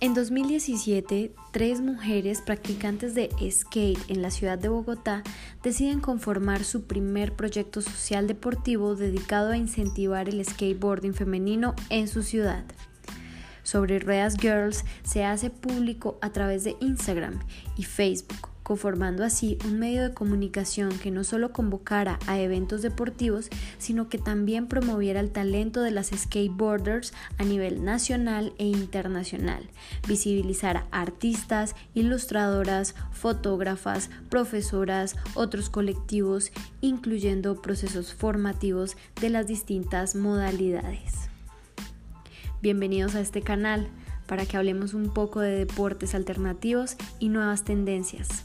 En 2017, tres mujeres practicantes de skate en la ciudad de Bogotá deciden conformar su primer proyecto social deportivo dedicado a incentivar el skateboarding femenino en su ciudad. Sobre Ruedas Girls se hace público a través de Instagram y Facebook conformando así un medio de comunicación que no solo convocara a eventos deportivos, sino que también promoviera el talento de las skateboarders a nivel nacional e internacional, visibilizar a artistas, ilustradoras, fotógrafas, profesoras, otros colectivos, incluyendo procesos formativos de las distintas modalidades. Bienvenidos a este canal para que hablemos un poco de deportes alternativos y nuevas tendencias.